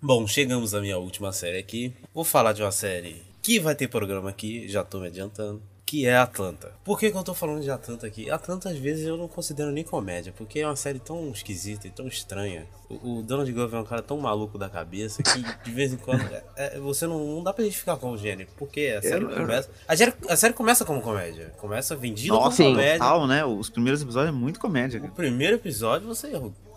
Bom, chegamos à minha última série aqui. Vou falar de uma série que vai ter programa aqui, já tô me adiantando. Que é Atlanta. Por que, que eu tô falando de Atlanta aqui? Atlanta, às vezes, eu não considero nem comédia, porque é uma série tão esquisita e tão estranha. O, o Donald Glover é um cara tão maluco da cabeça que, de vez em quando, é- é- você não, não dá pra identificar com o gênero. Porque a série Eu- começa. A série, a série começa como comédia. Começa vendida como Nossa, comédia. total, né? Os primeiros episódios é muito comédia, O cara. primeiro episódio você.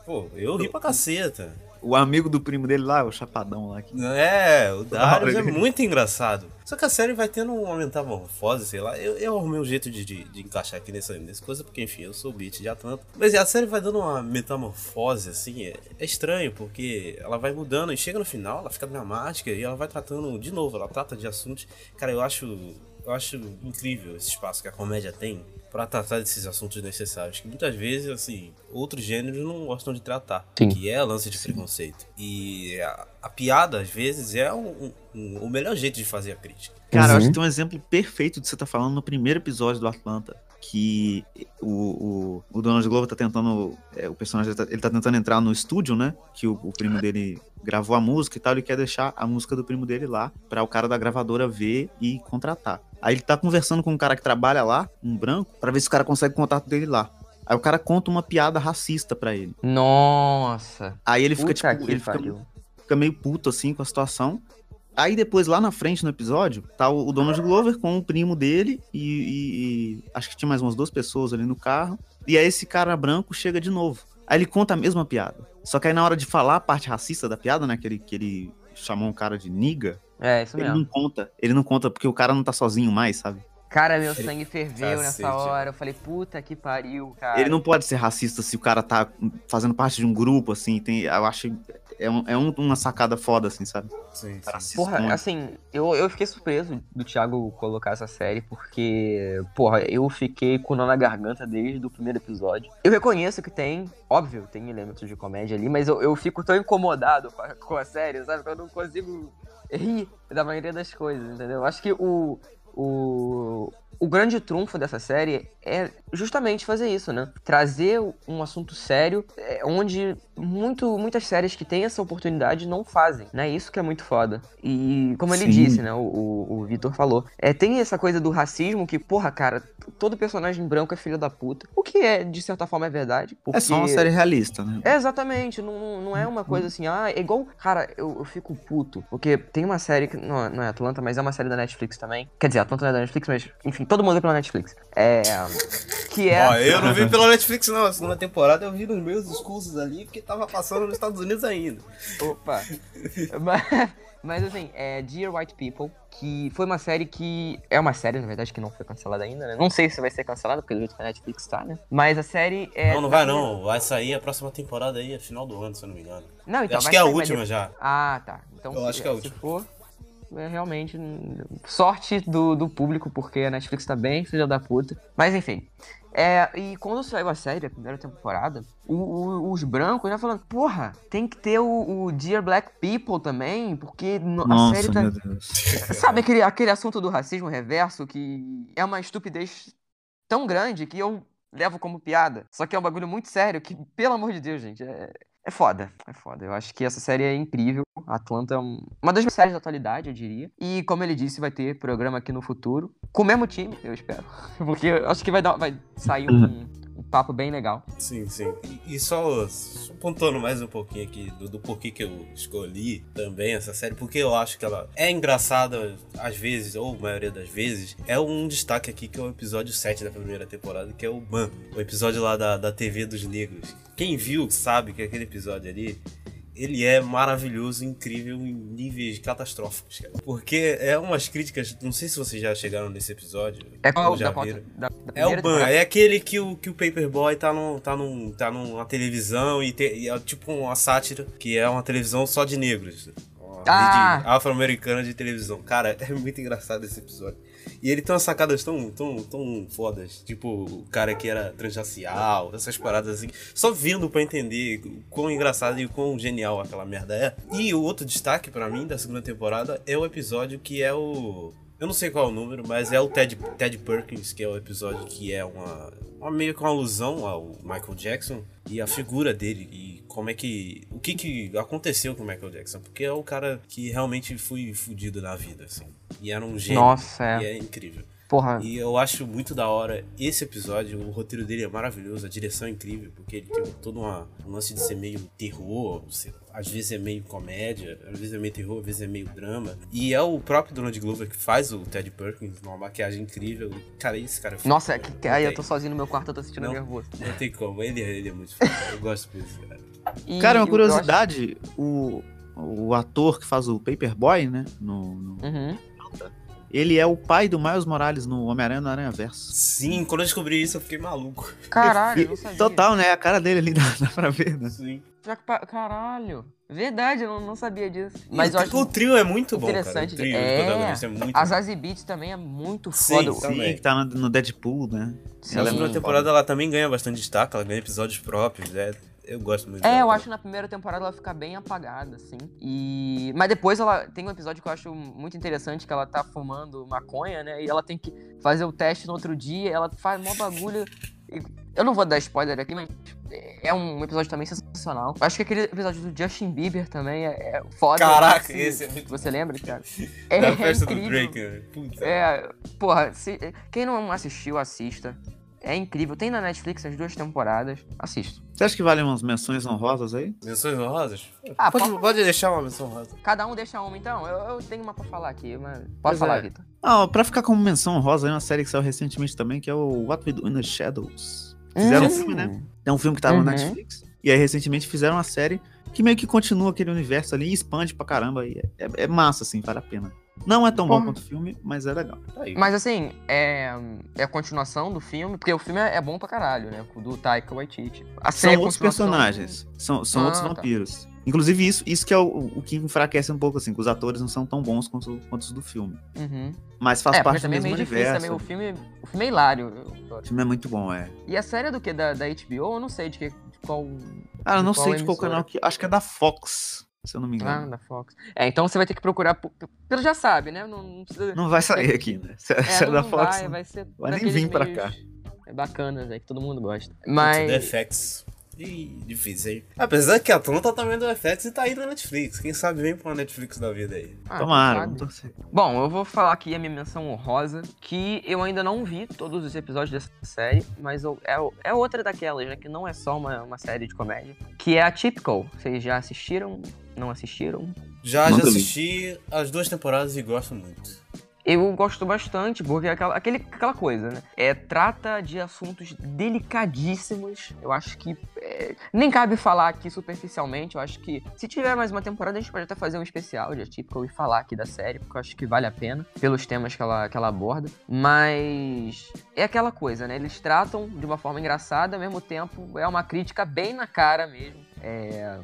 Pô, eu ri pra caceta. O amigo do primo dele lá, o Chapadão lá. Que... É, o Darius é muito engraçado. Só que a série vai tendo uma metamorfose, sei lá. Eu, eu arrumei um jeito de, de, de encaixar aqui nessa, nessa coisa, porque enfim, eu sou o beat de Atlanta. Mas a série vai dando uma metamorfose, assim, é, é estranho, porque ela vai mudando e chega no final, ela fica dramática e ela vai tratando de novo, ela trata de assuntos. Cara, eu acho. Eu acho incrível esse espaço que a comédia tem pra tratar desses assuntos necessários, que muitas vezes, assim, outros gêneros não gostam de tratar, Sim. que é lance de preconceito. E a, a piada, às vezes, é um- um- o melhor jeito de fazer a crítica. Cara, eu Uhum. acho que tem um exemplo perfeito do que você tá falando no primeiro episódio do Atlanta. Que o, o, o Donald Glover tá tentando. é, o personagem tá- ele tá tentando entrar no estúdio, né? Que o, o primo dele gravou a música e tal. Ele quer deixar a música do primo dele lá pra o cara da gravadora ver e contratar. Aí ele tá conversando com um cara que trabalha lá, um branco, pra ver se o cara consegue o contato dele lá. Aí o cara conta uma piada racista pra ele. Nossa. Aí ele fica, Puta tipo, ele fica, fica meio puto assim com a situação. Aí depois, lá na frente no episódio, tá o o Donald Glover com o primo dele e, e- e acho que tinha mais umas duas pessoas ali no carro. E aí esse cara branco chega de novo. Aí ele conta a mesma piada. Só que aí na hora de falar a parte racista da piada, né, que ele, que ele chamou um cara de niga, É, isso ele mesmo. não conta. Ele não conta porque o cara não tá sozinho mais, sabe? Cara, meu sangue ferveu Cacete. nessa hora. Eu falei, puta que pariu, cara. Ele não pode ser racista se o cara tá fazendo parte de um grupo, assim. Tem, eu acho. É, um- é um- uma sacada foda, assim, sabe? Sim, Racista. Porra, assim, eu, eu fiquei surpreso do Thiago colocar essa série, porque, porra, eu fiquei com o nó na garganta desde o primeiro episódio. Eu reconheço que tem, óbvio, tem elementos de comédia ali, mas eu, eu fico tão incomodado com a, com a série, sabe? Que eu não consigo rir da maioria das coisas, entendeu? Eu acho que o. O, o grande trunfo dessa série é justamente fazer isso, né? Trazer um assunto sério, é, onde muito, muitas séries que têm essa oportunidade não fazem, né? Isso que é muito foda. E como ele Sim. disse, né? O, o, o Vitor falou, é, tem essa coisa do racismo que, porra, cara, todo personagem branco é filho da puta. O que é, de certa forma, é verdade. É só uma porque- série realista, né? é, exatamente, não, não é uma coisa assim, ah, é igual. Cara, eu, eu fico puto. Porque tem uma série que. Não, não é Atlanta, mas é uma série da Netflix também. Quer dizer, Atlanta não é da Netflix, mas, enfim, todo mundo vê pela Netflix. É. Que é. Ó, eu não vi pela Netflix, não. A segunda temporada eu vi nos meus discursos ali, porque tava passando nos Estados Unidos ainda. Opa! *laughs* mas, mas assim, é Dear White People, que foi uma série que. É uma série, na verdade, que não foi cancelada ainda, né? Não sei se vai ser cancelada, porque do jeito que a Netflix tá, né? Mas a série é. não, não vai não. Vai sair a próxima temporada aí, a final do ano, se eu não me engano. Não, então acho que é a sair, última já. Ah, tá. Então, Eu acho que é a última. for, é realmente hum, sorte do, do público, porque a Netflix tá bem, filha da puta. Mas enfim. É, e quando saiu a série, a primeira temporada, o- o- os brancos já falando, porra, tem que ter o, o Dear Black People também, porque no- a Nossa, série tá. meu Deus. *laughs* Sabe aquele, aquele assunto do racismo reverso que é uma estupidez tão grande que eu levo como piada. Só que é um bagulho muito sério que, pelo amor de Deus, gente, é, é foda. É foda. Eu acho que essa série é incrível. Atlanta é um- uma das minhas séries da atualidade, eu diria. E, como ele disse, vai ter programa aqui no futuro. Com o mesmo time, eu espero. *laughs* Porque eu acho que vai, dar, vai sair um, um papo bem legal. Sim, sim. E, só, só mais um pouquinho aqui do, do porquê que eu escolhi também essa série, porque eu acho que ela é engraçada às vezes, ou maioria das vezes. É um destaque aqui que é o episódio 7 da primeira temporada, que é o Man, o episódio lá da, da TV dos Negros. Quem viu sabe que aquele episódio ali ele é maravilhoso, incrível em níveis catastróficos, cara. Porque é umas críticas, não sei se vocês já chegaram nesse episódio. É qual já da, viram. da, da É o Ban, é aquele que o, que o Paperboy tá, no, tá, num, tá numa televisão e, te- e é tipo uma sátira, que é uma televisão só de negros. Uma Ah! afro-americana de televisão. Cara, é muito engraçado esse episódio. E ele tem umas sacadas tão, tão, tão fodas. Tipo, o cara que era transracial, essas paradas assim. Só vindo pra entender quão engraçado e quão genial aquela merda é. E o outro destaque pra mim da segunda temporada é o episódio que é o. Eu não sei qual é o número, mas é o Ted, Ted Perkins, que é o episódio que é uma, uma meio que uma alusão ao Michael Jackson e a figura dele e como é que o que que aconteceu com o Michael Jackson, porque é o cara que realmente foi fudido na vida assim. E era um gênio. Nossa, é. E é incrível. Porra, E eu acho muito da hora esse episódio, o roteiro dele é maravilhoso, a direção é incrível, porque ele tem todo uma, um lance de ser meio terror, você- às vezes é meio comédia, às vezes é meio terror, às vezes é meio drama. E é o próprio Donald Glover que faz o Ted Perkins, numa maquiagem incrível. Cara, esse cara é foda, nossa, né? que, que, aí eu tô sozinho no meu quarto, eu tô sentindo Não. nervoso. Não tem como, ele, ele é muito foda, eu gosto desse cara. E Cara, uma curiosidade, o, o ator que faz o Paperboy, né, no, no- Uhum. Ele é o pai do Miles Morales no Homem-Aranha no Aranha Verso. Sim, quando eu descobri isso eu fiquei maluco. Caralho, eu não sabia. Total, né? A cara dele ali *laughs* dá, dá pra ver, né? Sim. Já que pa- Caralho. Verdade, eu não, não sabia disso. Mas eu acho o trio é muito bom, cara. O interessante. trio é, é muito a. Zazie Beetz também é muito foda. sim. Sim, que tá no, no Deadpool, né? Sim. Na Ela é segunda muito temporada ela também ganha bastante destaque, ela ganha episódios próprios, é, eu gosto muito É, dela. eu acho que na primeira temporada ela fica bem apagada, assim. E. Mas depois ela tem um episódio que eu acho muito interessante, que ela tá fumando maconha, né? E ela tem que fazer o teste no outro dia, ela faz mó bagulho. Eu não vou dar spoiler aqui, mas é um episódio também sensacional. Eu acho que aquele episódio do Justin Bieber também é, é foda. Caraca, Se- esse é muito Você lembra, cara? *laughs* É, Da festa do incrível. Drake, né? Puta. É, porra, se- quem não assistiu, assista. É incrível. Tem na Netflix as duas temporadas. Assista. Você acha que vale umas menções honrosas aí? Menções honrosas? Ah, pode, pode- pode deixar uma menção honrosa. Cada um deixa uma, então. Eu, eu tenho uma pra falar aqui, mas. Pode Pois falar, é. Vitor. Ah, pra ficar como menção honrosa, aí uma série que saiu recentemente também, que é o What We Do in the Shadows. Fizeram um Hum. filme, né? É um filme que tava Uhum. no Netflix. E aí, recentemente, fizeram uma série que meio que continua aquele universo ali e expande pra caramba. E é- é massa, assim, vale a pena. Não é tão bom Porra. quanto o filme, mas é legal. Tá. Mas assim, é, é a continuação do filme, porque o filme é, é bom pra caralho, né? Do Taika Waititi. A é São outros personagens. São, são Ah, outros tá. vampiros. Inclusive, isso, isso que é o, o que enfraquece um pouco, assim, que os atores não são tão bons quanto, quanto os do filme. Uhum. Mas faz é, parte do também é mesmo meio difícil universo. também. O filme, o filme é hilário. O filme é muito bom, é. E a série é do que? Da, da HBO? Eu não sei de, que, de qual. Ah, eu não sei de qual emissora? canal que. Acho que é da Fox, se eu não me Ah, engano. da Fox. É, então você vai ter que procurar. Pelo já sabe, né? Não, não precisa. Não vai sair *laughs* aqui, né? Se, É, se é não da Fox. vai, vai ser. vai nem vir pra cá. Bacanas, é que todo mundo gosta. Mas. FX. Ih, difícil, hein? Apesar que a Atlanta tá vendo o FX e tá aí na Netflix. Quem sabe vem pra Netflix da vida aí. ah, Tomara, vamos torcer. Bom, eu vou falar aqui a minha menção honrosa, que eu ainda não vi todos os episódios dessa série, mas eu- é, é outra daquelas, né? Que não é só uma, uma série de comédia. Que é a Typical. Vocês já assistiram? Não assistiram? Já, já assisti as duas temporadas e gosto muito. Eu gosto bastante, porque é aquela, aquele, aquela coisa, né? É, trata de assuntos delicadíssimos. Eu acho que. é, nem cabe falar aqui superficialmente. Eu acho que se tiver mais uma temporada, a gente pode até fazer um especial de Atypical e falar aqui da série, porque eu acho que vale a pena, pelos temas que ela, que ela aborda. Mas. É aquela coisa, né? Eles tratam de uma forma engraçada, ao mesmo tempo é uma crítica bem na cara mesmo. É,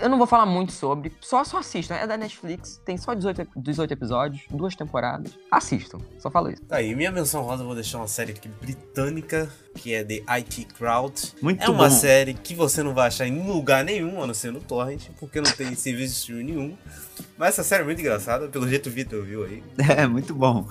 eu não vou falar muito sobre, só, só assistam. É da Netflix, tem só 18, ep- 18 episódios, duas temporadas. Assistam, só falo isso. Tá aí, minha menção rosa eu vou deixar uma série aqui britânica, que é The IT Crowd. Muito é uma bom. série que você não vai achar em lugar nenhum, a não ser no Torrent, porque não tem *laughs* serviço de streaming nenhum. Mas essa série é muito engraçada, pelo jeito o Vitor viu aí. *laughs* É, muito bom.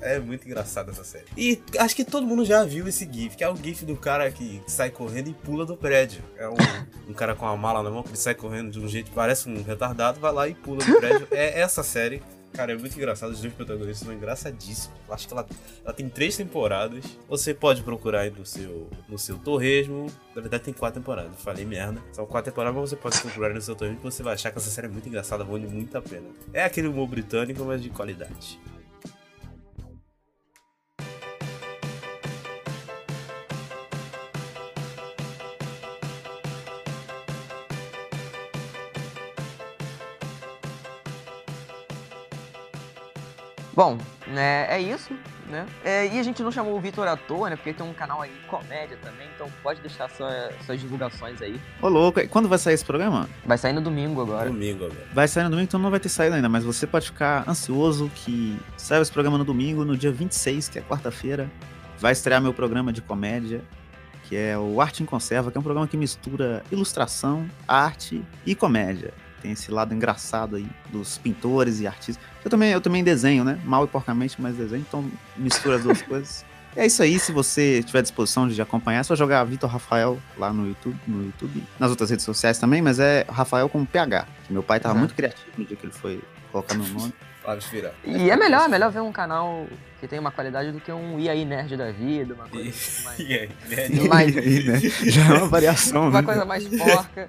É muito engraçada essa série. E acho que todo mundo já viu esse GIF, que é o GIF do cara que sai correndo e pula do prédio. É um, *laughs* um cara com uma mala na mão que ele sai correndo de um jeito que parece um retardado, vai lá e pula do prédio. É essa série. Cara, é muito engraçado. Os dois protagonistas são engraçadíssimos. Acho que ela, ela tem três temporadas. Você pode procurar no seu, no seu torresmo. Na verdade, tem quatro temporadas. Falei merda. São quatro temporadas, mas você pode procurar no seu torresmo que você vai achar que essa série é muito engraçada, vale muito a pena. É aquele humor britânico, mas de qualidade. Bom, né, é isso, né? É, e a gente não chamou o Vitor à toa, né? Porque tem um canal aí de comédia também, então pode deixar sua, suas divulgações aí. Ô, louco, quando vai sair esse programa? Vai sair no domingo agora. Domingo agora. Vai sair no domingo, então não vai ter saído ainda, mas você pode ficar ansioso que saia esse programa no domingo, no dia 26, que é quarta-feira. Vai estrear meu programa de comédia, que é o Arte em Conserva, que é um programa que mistura ilustração, arte e comédia. Tem esse lado engraçado aí dos pintores e artistas. Eu também, eu também desenho, né? Mal e porcamente, mas desenho, então mistura as duas *laughs* coisas. É isso aí, se você tiver disposição de acompanhar, é só jogar Vitor Rafael lá no YouTube, no YouTube, nas outras redes sociais também, mas é Rafael com PH. Que meu pai tava Uhum. muito criativo no dia que ele foi colocar meu nome. *laughs* Pode virar. E é melhor, é melhor ver um canal que tem uma qualidade do que um E aí Nerd da vida, uma coisa *laughs* assim mais. E aí, né? mais Aí, né? Já é uma variação, uma né? coisa mais porca.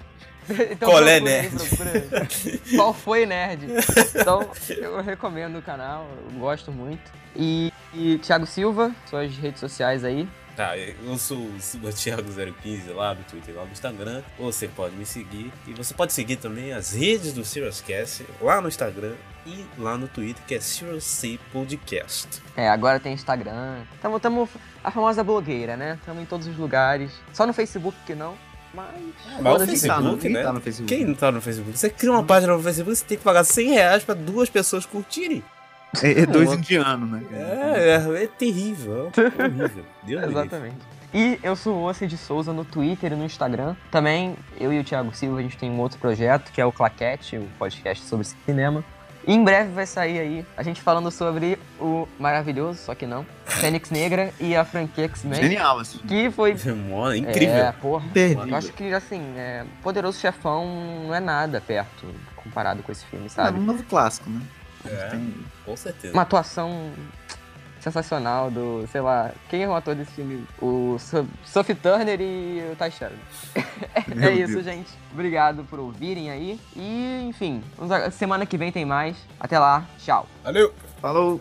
Então, é aí, nerd? procura. Qual foi nerd? Então, eu recomendo o canal, eu gosto muito. E, e Thiago Silva, suas redes sociais aí. Tá, eu sou o Thiago015 lá no Twitter, lá no Instagram. Você pode me seguir. E você pode seguir também as redes do Serious Cast lá no Instagram e lá no Twitter, que é Serious C Podcast. É, agora tem Instagram. Tamo, tamo a famosa blogueira, né? Tamo em todos os lugares. Só no Facebook que não, mas. Mas o Foda-se. Facebook, Quem né? tá no Facebook? Quem não tá no Facebook? Você cria uma página no Facebook, você tem que pagar 100 reais pra duas pessoas curtirem. É, é dois indianos, né? É, é, é terrível. É horrível. *laughs* Deus. Exatamente. E eu sou o Ossi de Souza no Twitter e no Instagram. Também, eu e o Thiago Silva, a gente tem um outro projeto, que é o Claquete, o podcast sobre cinema. E em breve vai sair aí a gente falando sobre o maravilhoso, só que não, Fênix Negra e a franquia X-Men. Genial, assim. Que foi é incrível. É, porra. Imperdível. Eu acho que, assim, é, Poderoso Chefão não é nada perto comparado com esse filme, É sabe? um novo clássico, né? É, Tem- com certeza. Uma atuação sensacional do, sei lá, quem é o ator desse filme? O So- Sophie Turner e o Ty Sheridan. *laughs* é isso, Deus. gente. Obrigado por ouvirem aí. E, enfim, semana que vem tem mais. Até lá, tchau. Valeu! Falou!